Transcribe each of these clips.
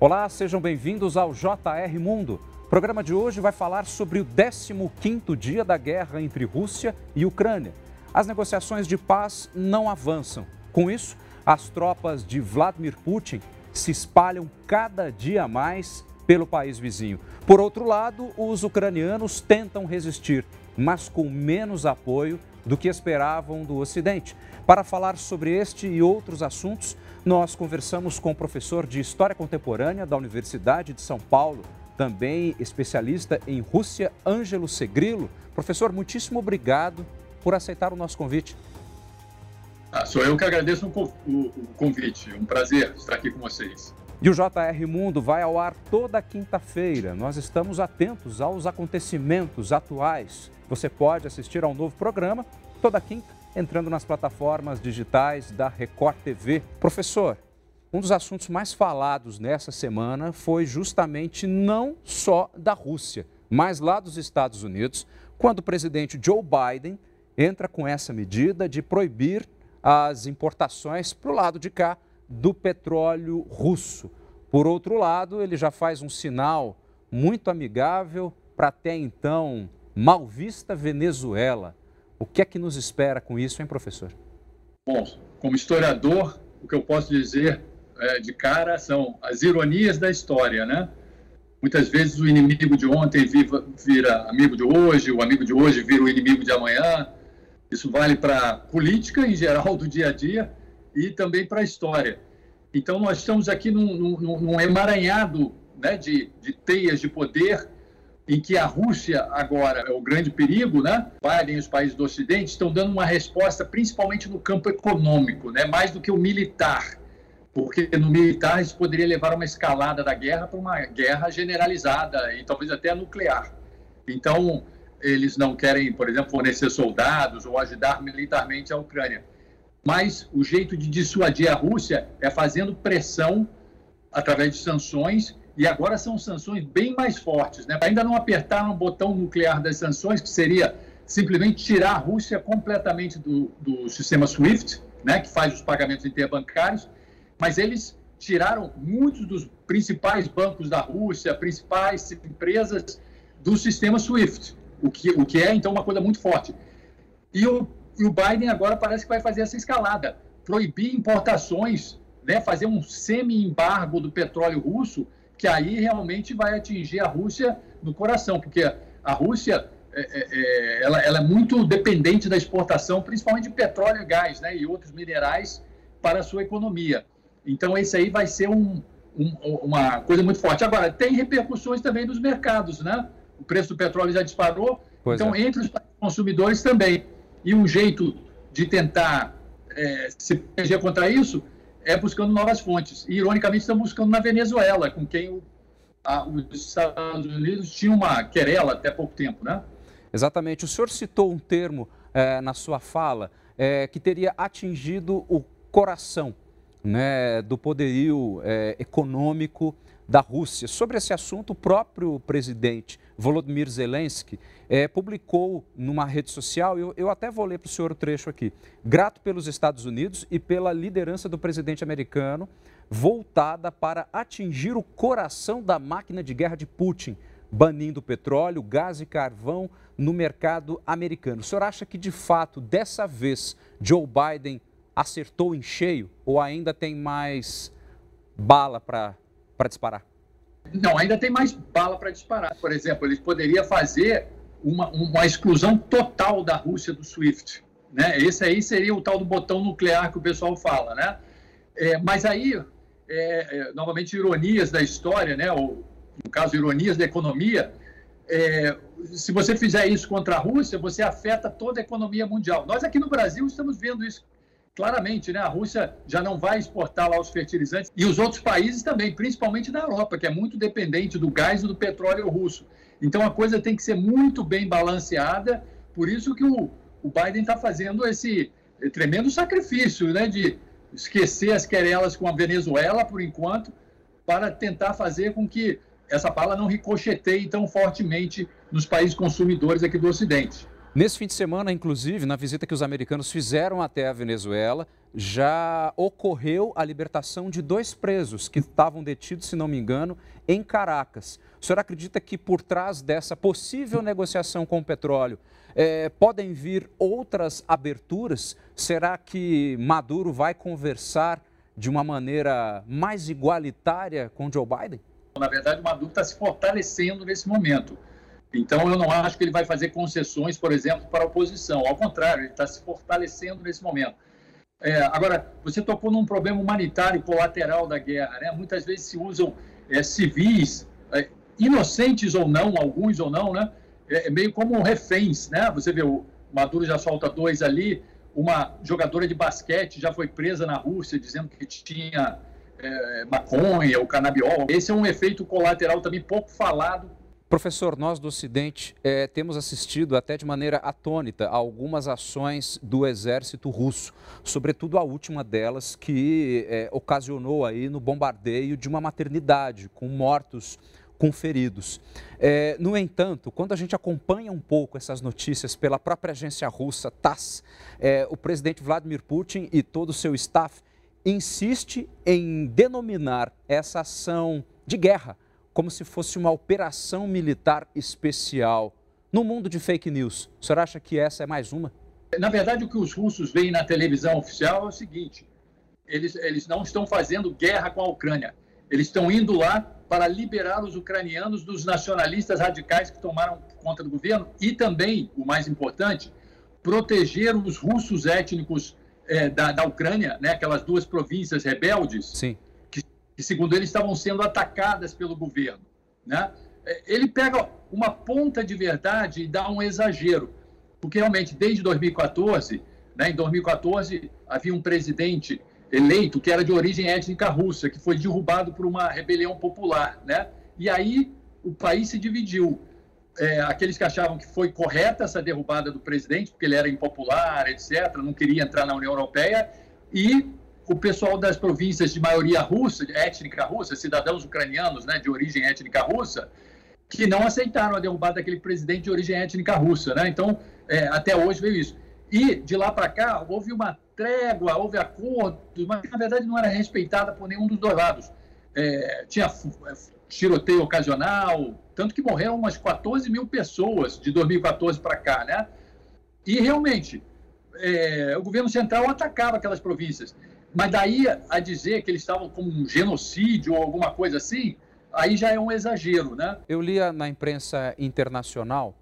Olá, sejam bem-vindos ao JR Mundo. O programa de hoje vai falar sobre o 15º dia da guerra entre Rússia e Ucrânia. As negociações de paz não avançam. Com isso, as tropas de Vladimir Putin se espalham cada dia mais pelo país vizinho. Por outro lado, os ucranianos tentam resistir, mas com menos apoio do que esperavam do Ocidente. Para falar sobre este e outros assuntos, nós conversamos com o professor de História Contemporânea da Universidade de São Paulo, também especialista em Rússia, Ângelo Segrilo. Professor, muitíssimo obrigado por aceitar o nosso convite. Ah, sou eu que agradeço o, convite. Um prazer estar aqui com vocês. E o JR Mundo vai ao ar toda quinta-feira. Nós estamos atentos aos acontecimentos atuais. Você pode assistir ao novo programa toda quinta, entrando nas plataformas digitais da Record TV. Professor, um dos assuntos mais falados nessa semana foi justamente não só da Rússia, mas lá dos Estados Unidos, quando o presidente Joe Biden entra com essa medida de proibir as importações para o lado de cá do petróleo russo. Por outro lado, ele já faz um sinal muito amigável para até então mal vista Venezuela. O que é que nos espera com isso, hein, professor? Bom, como historiador, o que eu posso dizer é, de cara são as ironias da história, né? Muitas vezes o inimigo de ontem vira amigo de hoje, o amigo de hoje vira o inimigo de amanhã. Isso vale para política em geral do dia a dia e também para a história. Então, nós estamos aqui num, num, num emaranhado né, de, de teias de poder em que a Rússia agora é o grande perigo, né? Biden e os países do Ocidente estão dando uma resposta principalmente no campo econômico, né? Mais do que o militar, porque no militar isso poderia levar a uma escalada da guerra para uma guerra generalizada e talvez até nuclear. Então eles não querem, por exemplo, fornecer soldados ou ajudar militarmente a Ucrânia. Mas o jeito de dissuadir a Rússia é fazendo pressão através de sanções e agora são sanções bem mais fortes. Né? Ainda não apertaram o botão nuclear das sanções, que seria simplesmente tirar a Rússia completamente do, do sistema SWIFT, né, que faz os pagamentos interbancários, mas eles tiraram muitos dos principais bancos da Rússia, principais empresas do sistema SWIFT o que, o que é, então, uma coisa muito forte. E o, e o Biden agora parece que vai fazer essa escalada, proibir importações, né, fazer um semi-embargo do petróleo russo, que aí realmente vai atingir a Rússia no coração, porque a Rússia é, é, é, ela, ela, é muito dependente da exportação, principalmente de petróleo e gás, né, e outros minerais para a sua economia. Então, esse aí vai ser um, um, uma coisa muito forte. Agora, tem repercussões também nos mercados, né? o preço do petróleo já disparou, pois então é. entre os consumidores também. E um jeito de tentar é, se proteger contra isso é buscando novas fontes. E, ironicamente, estamos buscando na Venezuela, com quem o, a, os Estados Unidos tinham uma querela até pouco tempo, né? Exatamente. O senhor citou um termo é, na sua fala é, que teria atingido o coração né, do poderio é, econômico da Rússia. Sobre esse assunto, o próprio presidente Volodymyr Zelensky é, publicou numa rede social, eu, eu até vou ler para o senhor o trecho aqui, grato pelos Estados Unidos e pela liderança do presidente americano, voltada para atingir o coração da máquina de guerra de Putin, banindo petróleo, gás e carvão no mercado americano. O senhor acha que, de fato, dessa vez, Joe Biden acertou em cheio ou ainda tem mais bala para para disparar? Não, ainda tem mais bala para disparar. Por exemplo, eles poderiam fazer uma, uma exclusão total da Rússia do SWIFT. Né? Esse aí seria o tal do botão nuclear que o pessoal fala. Né? É, mas aí, é, é, novamente, ironias da história, né? ou, no caso, ironias da economia, é, se você fizer isso contra a Rússia, você afeta toda a economia mundial. Nós aqui no Brasil estamos vendo isso claramente, né? A Rússia já não vai exportar lá os fertilizantes e os outros países também, principalmente na Europa, que é muito dependente do gás e do petróleo russo. Então a coisa tem que ser muito bem balanceada. Por isso que o, o Biden está fazendo esse tremendo sacrifício, né? De esquecer as querelas com a Venezuela por enquanto, para tentar fazer com que essa bala não ricocheteie tão fortemente nos países consumidores aqui do Ocidente. Nesse fim de semana, inclusive, na visita que os americanos fizeram até a Venezuela, já ocorreu a libertação de dois presos que estavam detidos, se não me engano, em Caracas. O senhor acredita que por trás dessa possível negociação com o petróleo é, podem vir outras aberturas? Será que Maduro vai conversar de uma maneira mais igualitária com Joe Biden? Na verdade, Maduro está se fortalecendo nesse momento. Então, eu não acho que ele vai fazer concessões, por exemplo, para a oposição. Ao contrário, ele está se fortalecendo nesse momento. É, agora, você tocou num problema humanitário colateral da guerra. Né? Muitas vezes se usam é, civis, é, inocentes ou não, alguns ou não, né? É, é meio como reféns. Né? Você vê, o Maduro já solta dois ali. Uma jogadora de basquete já foi presa na Rússia dizendo que tinha é, maconha ou canabiol. Esse é um efeito colateral também pouco falado Professor, nós do Ocidente é, temos assistido até de maneira atônita a algumas ações do exército russo, sobretudo a última delas que é, ocasionou aí no bombardeio de uma maternidade com mortos, com feridos. É, no entanto, quando a gente acompanha um pouco essas notícias pela própria agência russa TASS, o presidente Vladimir Putin e todo o seu staff insiste em denominar essa ação de guerra como se fosse uma operação militar especial. No mundo de fake news, o senhor acha que essa é mais uma? Na verdade, o que os russos veem na televisão oficial é o seguinte: eles, eles não estão fazendo guerra com a Ucrânia. Eles estão indo lá para liberar os ucranianos dos nacionalistas radicais que tomaram conta do governo e também, o mais importante, proteger os russos étnicos é, da, da Ucrânia, né, aquelas duas províncias rebeldes, Sim que, segundo ele, estavam sendo atacadas pelo governo. Né? É, ele pega uma ponta de verdade e dá um exagero, porque realmente, desde 2014, né, em 2014, havia um presidente eleito que era de origem étnica russa, que foi derrubado por uma rebelião popular. Né? E aí o país se dividiu. É, aqueles que achavam que foi correta essa derrubada do presidente, porque ele era impopular, etc., não queria entrar na União Europeia, e o pessoal das províncias de maioria russa, étnica russa, cidadãos ucranianos né, de origem étnica russa, que não aceitaram a derrubada daquele presidente de origem étnica russa. Né? Então, é, até hoje veio isso. E, de lá para cá, houve uma trégua, houve acordo, mas na verdade não era respeitada por nenhum dos dois lados. É, tinha é, tiroteio ocasional, tanto que morreram umas 14 mil pessoas de 2014 para cá, né? E realmente, é, o governo central atacava aquelas províncias. Mas daí a dizer que eles estavam com um genocídio ou alguma coisa assim, aí já é um exagero, né? Eu lia na imprensa internacional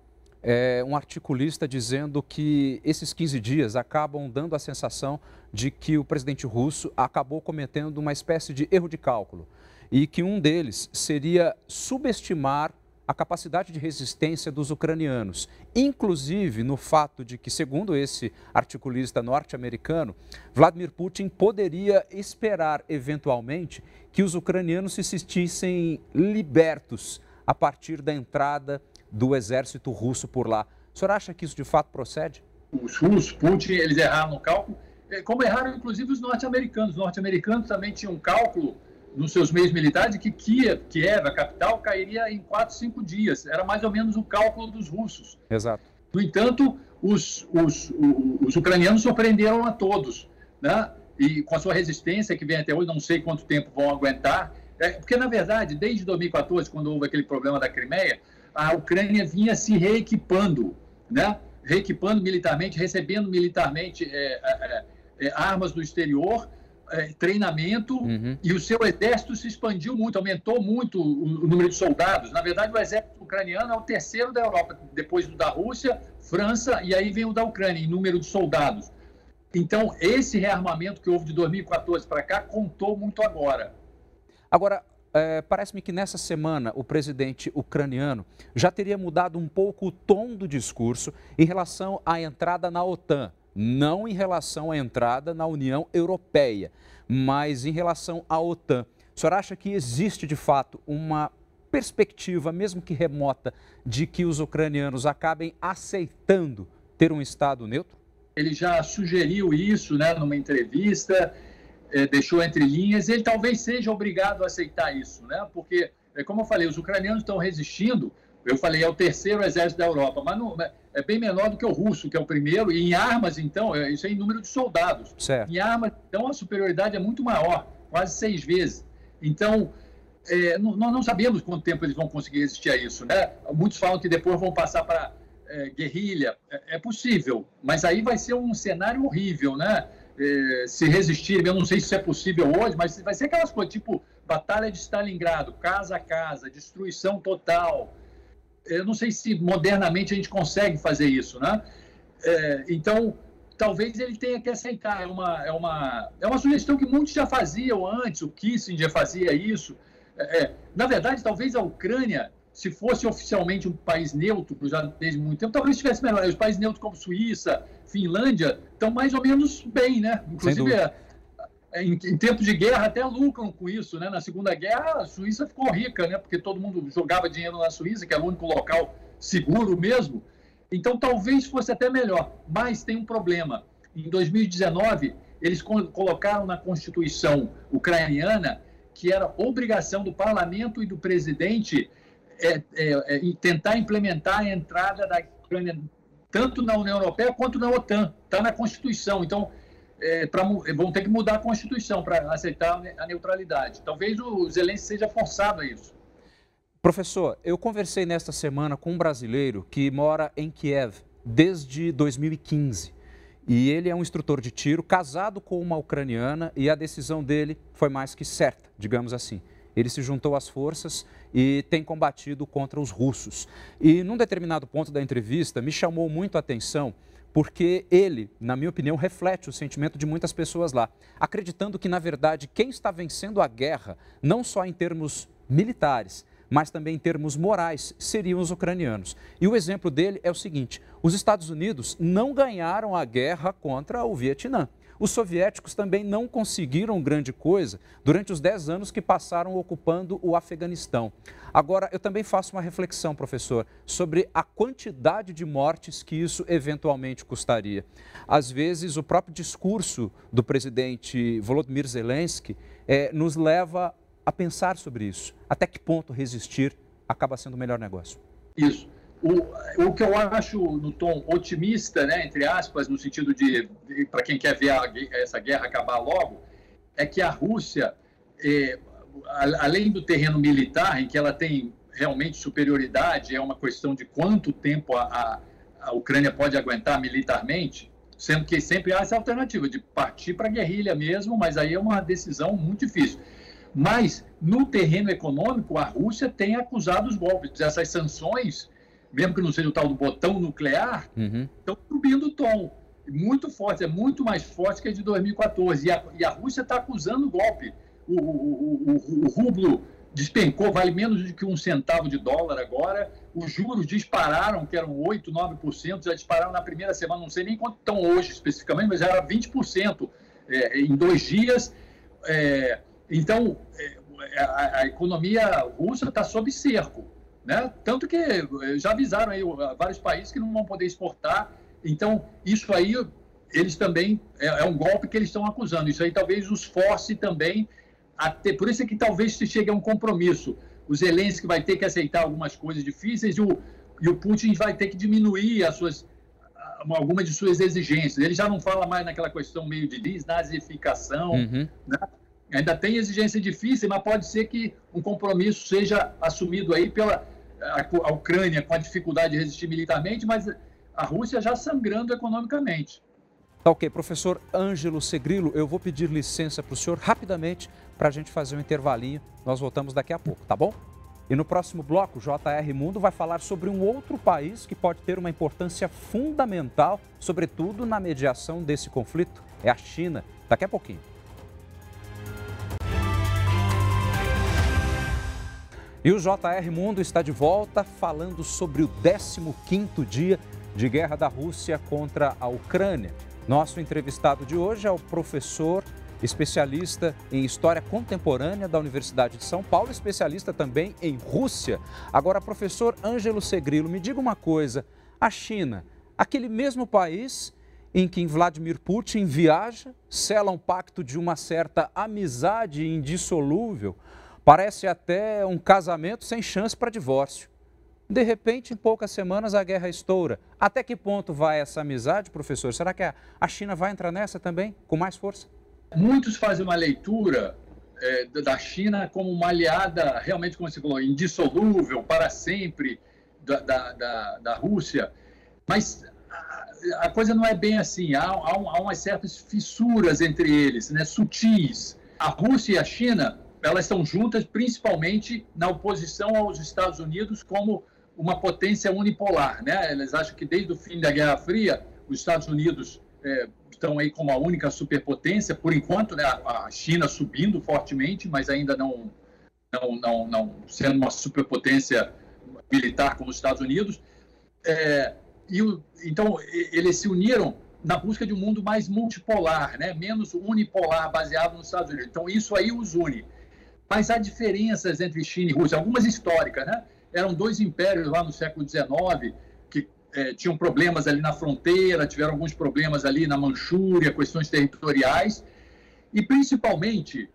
é, um articulista dizendo que esses 15 dias acabam dando a sensação de que o presidente russo acabou cometendo uma espécie de erro de cálculo e que um deles seria subestimar a capacidade de resistência dos ucranianos, inclusive no fato de que, segundo esse articulista norte-americano, Vladimir Putin poderia esperar eventualmente que os ucranianos se sentissem libertos a partir da entrada do exército russo por lá. O senhor acha que isso de fato procede? Os russos, Putin, eles erraram no cálculo, é, como erraram inclusive os norte-americanos. Os norte-americanos também tinham um cálculo nos seus meios militares que Kiev, Kiev, a capital, cairia em quatro, cinco dias. Era mais ou menos o cálculo dos russos. Exato. No entanto, os, os, os, os ucranianos surpreenderam a todos, né? E com a sua resistência, que vem até hoje, não sei quanto tempo vão aguentar. É, porque, na verdade, desde 2014, quando houve aquele problema da Crimeia, a Ucrânia vinha se reequipando, né? reequipando militarmente, recebendo militarmente é, é, é, armas do exterior é, treinamento uhum. e o seu exército se expandiu muito, aumentou muito o, o, número de soldados. Na verdade, o exército ucraniano é o terceiro da Europa, depois do da Rússia, França e aí vem o da Ucrânia, em número de soldados. Então, esse rearmamento que houve de 2014 para cá contou muito agora. Agora, é, parece-me que nessa semana o presidente ucraniano já teria mudado um pouco o tom do discurso em relação à entrada na OTAN não em relação à entrada na União Europeia, mas em relação à OTAN. O senhor acha que existe de fato uma perspectiva, mesmo que remota, de que os ucranianos acabem aceitando ter um Estado neutro? Ele já sugeriu isso né, numa entrevista, é, deixou entre linhas, ele talvez seja obrigado a aceitar isso, né? porque, é, como eu falei, os ucranianos estão resistindo. Eu falei, é o terceiro exército da Europa, mas não, é bem menor do que o russo, que é o primeiro, e em armas, então, é, isso é em número de soldados. Certo. Em armas, então, a superioridade é muito maior, quase seis vezes. Então, é, nós não sabemos quanto tempo eles vão conseguir resistir a isso, né? Muitos falam que depois vão passar para é, guerrilha. É, é, possível, mas aí vai ser um cenário horrível, né? É, se resistirem, eu não sei se isso é possível hoje, mas vai ser aquelas coisas tipo Batalha de Stalingrado, casa a casa, destruição total. Eu não sei se modernamente a gente consegue fazer isso, né? É, então, talvez ele tenha que aceitar. É uma, é, uma, é uma sugestão que muitos já faziam antes, o Kissinger fazia isso. É, é, na verdade, talvez a Ucrânia, se fosse oficialmente um país neutro, já desde muito tempo, talvez estivesse melhor. Os países neutros como Suíça, Finlândia, estão mais ou menos bem, né? Inclusive, em, em tempos de guerra até lucram com isso, né? Na Segunda Guerra, a Suíça ficou rica, né? Porque todo mundo jogava dinheiro na Suíça, que era o único local seguro mesmo. Então, talvez fosse até melhor. Mas tem um problema. Em 2019, eles colocaram na Constituição ucraniana que era obrigação do parlamento e do presidente é, é, é, tentar implementar a entrada da Ucrânia tanto na União Europeia quanto na OTAN. Está na Constituição. Então, é, pra, vão ter que mudar a Constituição para aceitar a neutralidade. Talvez o Zelensky seja forçado a isso. Professor, eu conversei nesta semana com um brasileiro que mora em Kiev desde 2015. E ele é um instrutor de tiro, casado com uma ucraniana, e a decisão dele foi mais que certa, digamos assim. Ele se juntou às forças e tem combatido contra os russos. E num determinado ponto da entrevista, me chamou muito a atenção porque ele, na minha opinião, reflete o sentimento de muitas pessoas lá, acreditando que, na verdade, quem está vencendo a guerra, não só em termos militares, mas também em termos morais, seriam os ucranianos. E o exemplo dele é o seguinte: os Estados Unidos não ganharam a guerra contra o Vietnã. Os soviéticos também não conseguiram grande coisa durante os 10 anos que passaram ocupando o Afeganistão. Agora, eu também faço uma reflexão, professor, sobre a quantidade de mortes que isso eventualmente custaria. Às vezes, o próprio discurso do presidente Volodymyr Zelensky é, nos leva a pensar sobre isso. Até que ponto resistir acaba sendo o melhor negócio? Isso. O, o que eu acho no tom otimista, né, entre aspas, no sentido de, de para quem quer ver a, essa guerra acabar logo, é que a Rússia, é, além do terreno militar, em que ela tem realmente superioridade, é uma questão de quanto tempo a, a, a Ucrânia pode aguentar militarmente, sendo que sempre há essa alternativa de partir para a guerrilha mesmo, mas aí é uma decisão muito difícil. Mas, no terreno econômico, a Rússia tem acusado os golpes. Essas sanções, mesmo que não seja o tal do botão nuclear, uhum. estão subindo o tom. Muito forte, é muito mais forte que a de 2014. E a, e a Rússia está acusando o golpe. O, o, o, o, rublo despencou, vale menos do que um centavo de dólar agora. Os juros dispararam, que eram 8%, 9%, já dispararam na primeira semana, não sei nem quanto estão hoje especificamente, mas já era 20% é, em dois dias. É, então, é, a, a economia russa está sob cerco. Né? Tanto que eh, já avisaram aí vários países que não vão poder exportar. Então, isso aí, eles também, é, é um golpe que eles estão acusando. Isso aí talvez os force também a ter. Por isso é que talvez se chegue a um compromisso. O Zelensky vai ter que aceitar algumas coisas difíceis e o, e o Putin vai ter que diminuir as suas algumas de suas exigências. Ele já não fala mais naquela questão meio de desnazificação, uhum. né? ainda tem exigência difícil, mas pode ser que um compromisso seja assumido aí pela a, Ucrânia com a dificuldade de resistir militarmente, mas a Rússia já sangrando economicamente. Tá ok, professor Ângelo Segrilo, eu vou pedir licença para o senhor rapidamente para a gente fazer um intervalinho. Nós voltamos daqui a pouco, tá bom? E no próximo bloco, JR Mundo vai falar sobre um outro país que pode ter uma importância fundamental, sobretudo na mediação desse conflito. É a China. Daqui a pouquinho. E o JR Mundo está de volta falando sobre o 15º dia de guerra da Rússia contra a Ucrânia. Nosso entrevistado de hoje é o professor especialista em História Contemporânea da Universidade de São Paulo, especialista também em Rússia. Agora, professor Ângelo Segrilo, me diga uma coisa, a China, aquele mesmo país em que Vladimir Putin viaja, sela um pacto de uma certa amizade indissolúvel Parece até um casamento sem chance para divórcio. De repente, em poucas semanas, a guerra estoura. Até que ponto vai essa amizade, professor? Será que a China vai entrar nessa também, com mais força? Muitos fazem uma leitura é, da China como uma aliada, realmente, como você falou, indissolúvel, para sempre, da, da, da, da Rússia. Mas a, a, coisa não é bem assim. Há, há, há umas certas fissuras entre eles, né, sutis. A Rússia e a China, elas estão juntas principalmente na oposição aos Estados Unidos como uma potência unipolar. Né? Eles acham que desde o fim da Guerra Fria, os Estados Unidos é, estão aí como a única superpotência, por enquanto, né? a China subindo fortemente, mas ainda não, não, não, não sendo uma superpotência militar como os Estados Unidos. É, e o, então, eles se uniram na busca de um mundo mais multipolar, né? menos unipolar, baseado nos Estados Unidos. Então, isso aí os une. Mas há diferenças entre China e Rússia, algumas históricas, né? Eram dois impérios lá no século XIX que é, tinham problemas ali na fronteira, tiveram alguns problemas ali na Manchúria, questões territoriais, e principalmente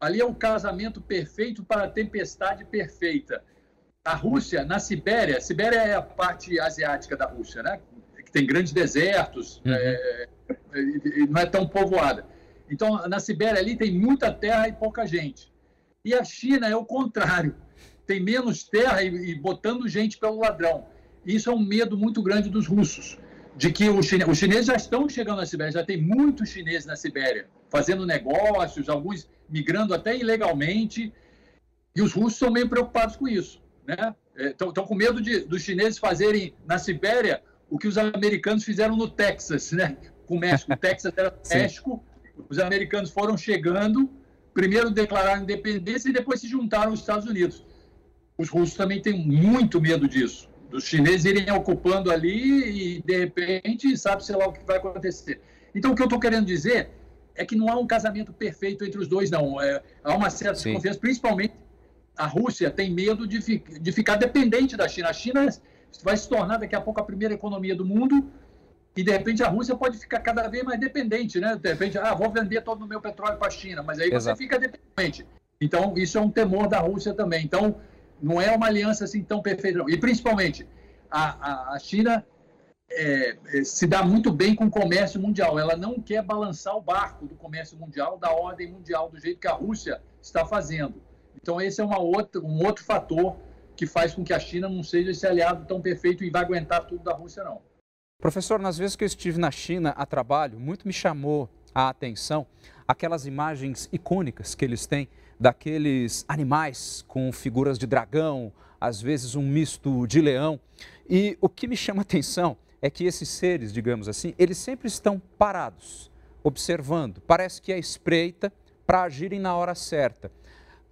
ali é o casamento perfeito para a tempestade perfeita. A Rússia, na Sibéria, Sibéria é a parte asiática da Rússia, né? Que tem grandes desertos, uhum. é, não é tão povoada. Então, na Sibéria ali tem muita terra e pouca gente. E a China é o contrário. Tem menos terra e, e botando gente pelo ladrão. Isso é um medo muito grande dos russos, de que os, chine... os chineses já estão chegando na Sibéria, já tem muitos chineses na Sibéria, fazendo negócios, alguns migrando até ilegalmente, e os russos estão meio preocupados com isso. Né? Estão é, com medo de, dos chineses fazerem na Sibéria o que os americanos fizeram no Texas, né? com o México. O Texas era México, os americanos foram chegando primeiro declararam independência e depois se juntaram aos Estados Unidos. Os russos também têm muito medo disso, dos chineses irem ocupando ali e, de repente, sabe-se lá o que vai acontecer. Então, o que eu estou querendo dizer é que não há um casamento perfeito entre os dois, não. É, há uma certa Sim. desconfiança, principalmente a Rússia tem medo de, fi de ficar dependente da China. A China vai se tornar daqui a pouco a primeira economia do mundo e de repente a Rússia pode ficar cada vez mais dependente, né? De repente, ah, vou vender todo o meu petróleo para a China, mas aí Exato. você fica dependente. Então, isso é um temor da Rússia também. Então, não é uma aliança assim tão perfeita. E principalmente, a, a, a China é, é, se dá muito bem com o comércio mundial. Ela não quer balançar o barco do comércio mundial, da ordem mundial, do jeito que a Rússia está fazendo. Então, esse é uma outra, um outro fator que faz com que a China não seja esse aliado tão perfeito e vai aguentar tudo da Rússia, não. Professor, nas vezes que eu estive na China a trabalho, muito me chamou a atenção aquelas imagens icônicas que eles têm daqueles animais com figuras de dragão, às vezes um misto de leão. E o que me chama a atenção é que esses seres, digamos assim, eles sempre estão parados, observando. Parece que é espreita para agirem na hora certa.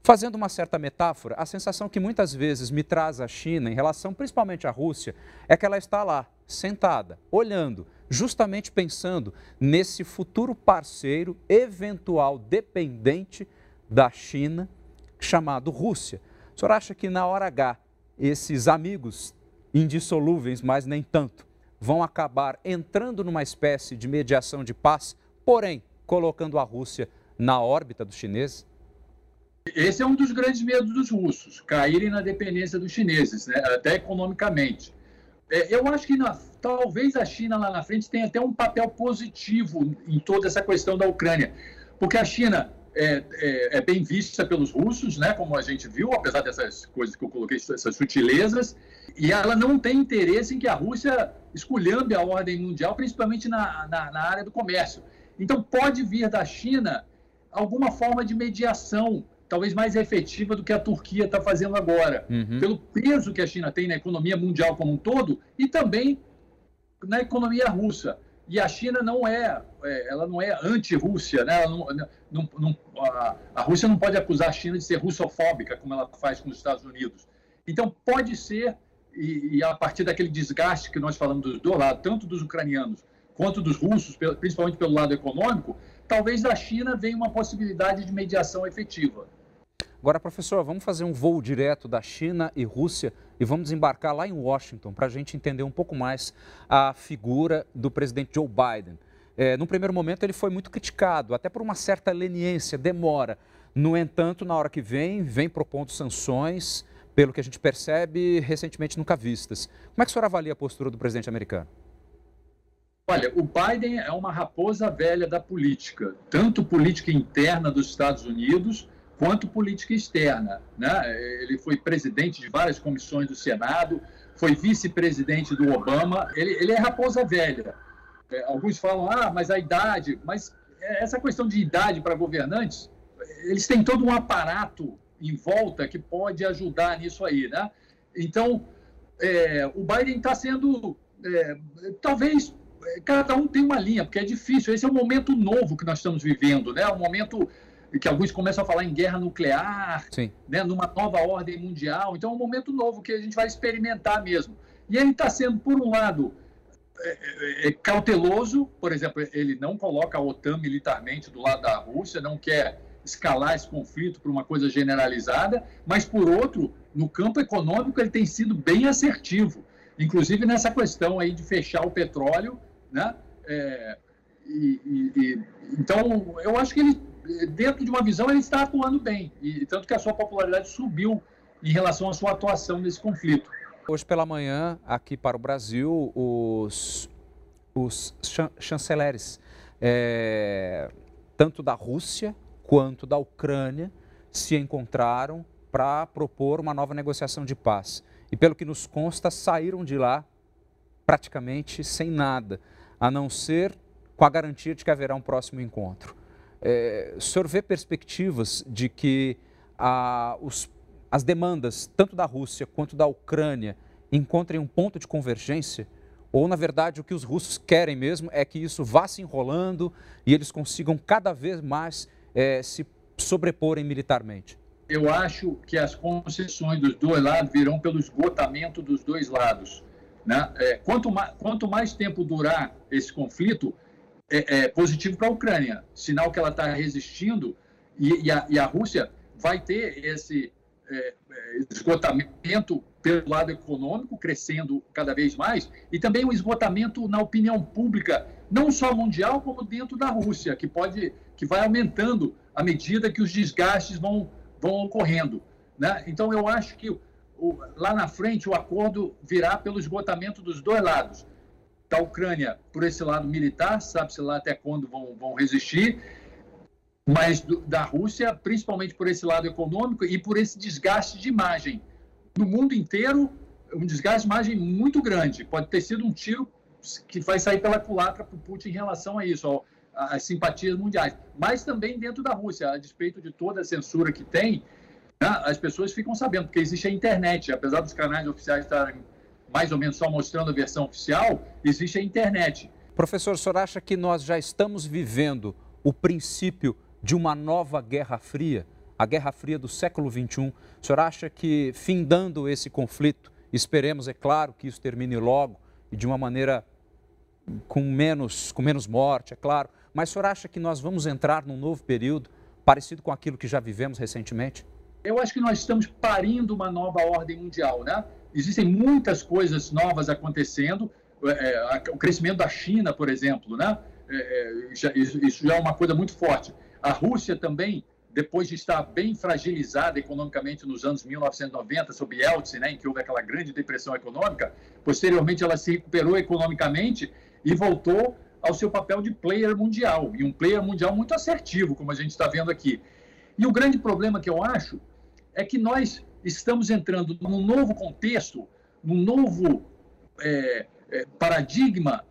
Fazendo uma certa metáfora, a sensação que muitas vezes me traz a China, em relação principalmente à Rússia, é que ela está lá, sentada, olhando, justamente pensando nesse futuro parceiro, eventual dependente da China, chamado Rússia. O senhor acha que na hora H, esses amigos indissolúveis, mas nem tanto, vão acabar entrando numa espécie de mediação de paz, porém colocando a Rússia na órbita dos chineses? Esse é um dos grandes medos dos russos, caírem na dependência dos chineses, né? até economicamente. É, eu acho que na, talvez a China lá na frente tenha até um papel positivo em toda essa questão da Ucrânia, porque a China é, é, é, bem vista pelos russos, né, como a gente viu, apesar dessas coisas que eu coloquei, essas sutilezas, e ela não tem interesse em que a Rússia esculhambe a ordem mundial, principalmente na, na, na área do comércio. Então, pode vir da China alguma forma de mediação talvez mais efetiva do que a Turquia está fazendo agora, uhum. pelo peso que a China tem na economia mundial como um todo e também na economia russa. E a China não é, é ela não é anti-Rússia, né? Não, não, não, a, a, Rússia não pode acusar a China de ser russofóbica, como ela faz com os Estados Unidos. Então, pode ser, e, e a partir daquele desgaste que nós falamos dos dois lados, tanto dos ucranianos quanto dos russos, principalmente pelo lado econômico, talvez da China venha uma possibilidade de mediação efetiva. Agora, professor, vamos fazer um voo direto da China e Rússia e vamos desembarcar lá em Washington para a gente entender um pouco mais a figura do presidente Joe Biden. É, no primeiro momento, ele foi muito criticado, até por uma certa leniência, demora. No entanto, na hora que vem, vem propondo sanções, pelo que a gente percebe, recentemente nunca vistas. Como é que o senhor avalia a postura do presidente americano? Olha, o Biden é uma raposa velha da política, tanto política interna dos Estados Unidos quanto política externa. Né? Ele foi presidente de várias comissões do Senado, foi vice-presidente do Obama, ele, ele, é raposa velha. É, alguns falam, ah, mas a idade, mas essa questão de idade para governantes, eles têm todo um aparato em volta que pode ajudar nisso aí, né? Então, é, o Biden está sendo, é, talvez, cada um tem uma linha, porque é difícil. Esse é um momento novo que nós estamos vivendo, né? Um momento que alguns começam a falar em guerra nuclear, Sim. né? Numa nova ordem mundial. Então, é um momento novo que a gente vai experimentar mesmo. E ele está sendo, por um lado, é, é, é, cauteloso, por exemplo, ele não coloca a OTAN militarmente do lado da Rússia, não quer escalar esse conflito para uma coisa generalizada, mas, por outro, no campo econômico, ele tem sido bem assertivo, inclusive nessa questão aí de fechar o petróleo, né? É, e, e, e, então, eu acho que ele, dentro de uma visão, ele está atuando bem, e tanto que a sua popularidade subiu em relação à sua atuação nesse conflito. Hoje pela manhã, aqui para o Brasil, os, os chanceleres, é, tanto da Rússia quanto da Ucrânia se encontraram para propor uma nova negociação de paz. E pelo que nos consta, saíram de lá praticamente sem nada, a não ser com a garantia de que haverá um próximo encontro. É, o senhor vê perspectivas de que a, os, as demandas, tanto da Rússia quanto da Ucrânia, encontrem um ponto de convergência? Ou, na verdade, o que os russos querem mesmo é que isso vá se enrolando e eles consigam cada vez mais é, se sobreporem militarmente? Eu acho que as concessões dos dois lados virão pelo esgotamento dos dois lados. Né? É, quanto, mais, quanto mais tempo durar esse conflito, é, é positivo para a Ucrânia, sinal que ela está resistindo e, e, a, e, a, Rússia vai ter esse é, é, esgotamento pelo lado econômico, crescendo cada vez mais, e também o esgotamento na opinião pública, não só mundial, como dentro da Rússia, que pode, que vai aumentando à medida que os desgastes vão, vão ocorrendo. Né? Então, eu acho que o, lá na frente o acordo virá pelo esgotamento dos dois lados. Da Ucrânia, por esse lado militar, sabe-se lá até quando vão, vão resistir, mas do, da Rússia, principalmente por esse lado econômico e por esse desgaste de imagem no mundo inteiro, um desgaste de imagem muito grande. Pode ter sido um tiro que vai sair pela culatra para o Putin em relação a isso, às simpatias mundiais. Mas também dentro da Rússia, a despeito de toda a censura que tem, né, as pessoas ficam sabendo, porque existe a internet. Apesar dos canais oficiais estarem mais ou menos só mostrando a versão oficial, existe a internet. Professor, o senhor acha que nós já estamos vivendo o princípio de uma nova Guerra Fria? a Guerra Fria do século XXI. O senhor acha que, findando esse conflito, esperemos, é claro, que isso termine logo e de uma maneira com menos, com menos morte, é claro, mas o senhor acha que nós vamos entrar num novo período parecido com aquilo que já vivemos recentemente? Eu acho que nós estamos parindo uma nova ordem mundial, né? Existem muitas coisas novas acontecendo, é, é o crescimento da China, por exemplo, né? É, isso já é uma coisa muito forte. A Rússia também depois de estar bem fragilizada economicamente nos anos 1990, sob Yeltsin, né, em que houve aquela grande depressão econômica, posteriormente ela se recuperou economicamente e voltou ao seu papel de player mundial, e um player mundial muito assertivo, como a gente está vendo aqui. E o grande problema que eu acho é que nós estamos entrando num novo contexto, num novo é, é, paradigma,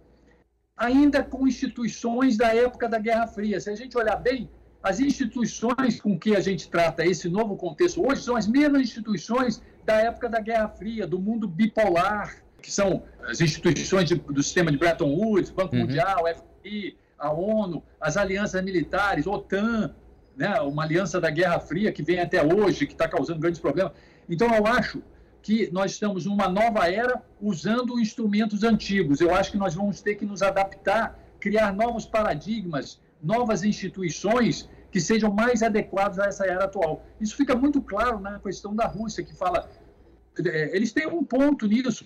ainda com instituições da época da Guerra Fria. Se a gente olhar bem, as instituições com que a gente trata esse novo contexto hoje são as mesmas instituições da época da Guerra Fria, do mundo bipolar, que são as instituições de, do sistema de Bretton Woods, Banco uhum. Mundial, FMI, a ONU, as alianças militares, OTAN, né, uma aliança da Guerra Fria que vem até hoje, que está causando grandes problemas. Então, eu acho que nós estamos numa nova era usando instrumentos antigos. Eu acho que nós vamos ter que nos adaptar, criar novos paradigmas, novas instituições que sejam mais adequados a essa era atual. Isso fica muito claro na questão da Rússia, que fala. É, eles têm um ponto nisso.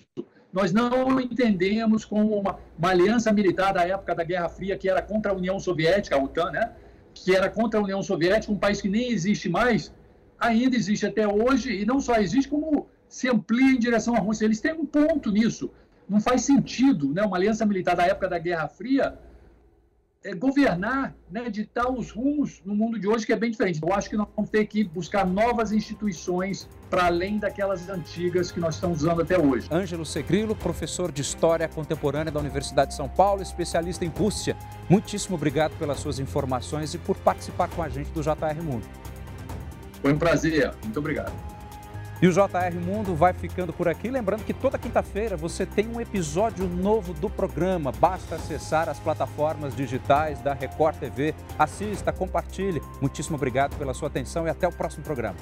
Nós não entendemos como uma, uma aliança militar da época da Guerra Fria, que era contra a União Soviética, a OTAN, né? Que era contra a União Soviética, um país que nem existe mais. ainda existe até hoje, e não só existe, como se amplia em direção à Rússia. Eles têm um ponto nisso. Não faz sentido né, uma aliança militar da época da Guerra Fria é, governar, né, ditar os rumos no mundo de hoje, que é bem diferente. Eu acho que nós vamos ter que buscar novas instituições para além daquelas antigas que nós estamos usando até hoje. Ângelo Segrilo, professor de História Contemporânea da Universidade de São Paulo, especialista em Rússia. Muitíssimo obrigado pelas suas informações e por participar com a gente do JR Mundo. Foi um prazer. Muito obrigado. E o JR Mundo vai ficando por aqui. Lembrando que toda quinta-feira você tem um episódio novo do programa. Basta acessar as plataformas digitais da Record TV. Assista, compartilhe. Muitíssimo obrigado pela sua atenção e até o próximo programa.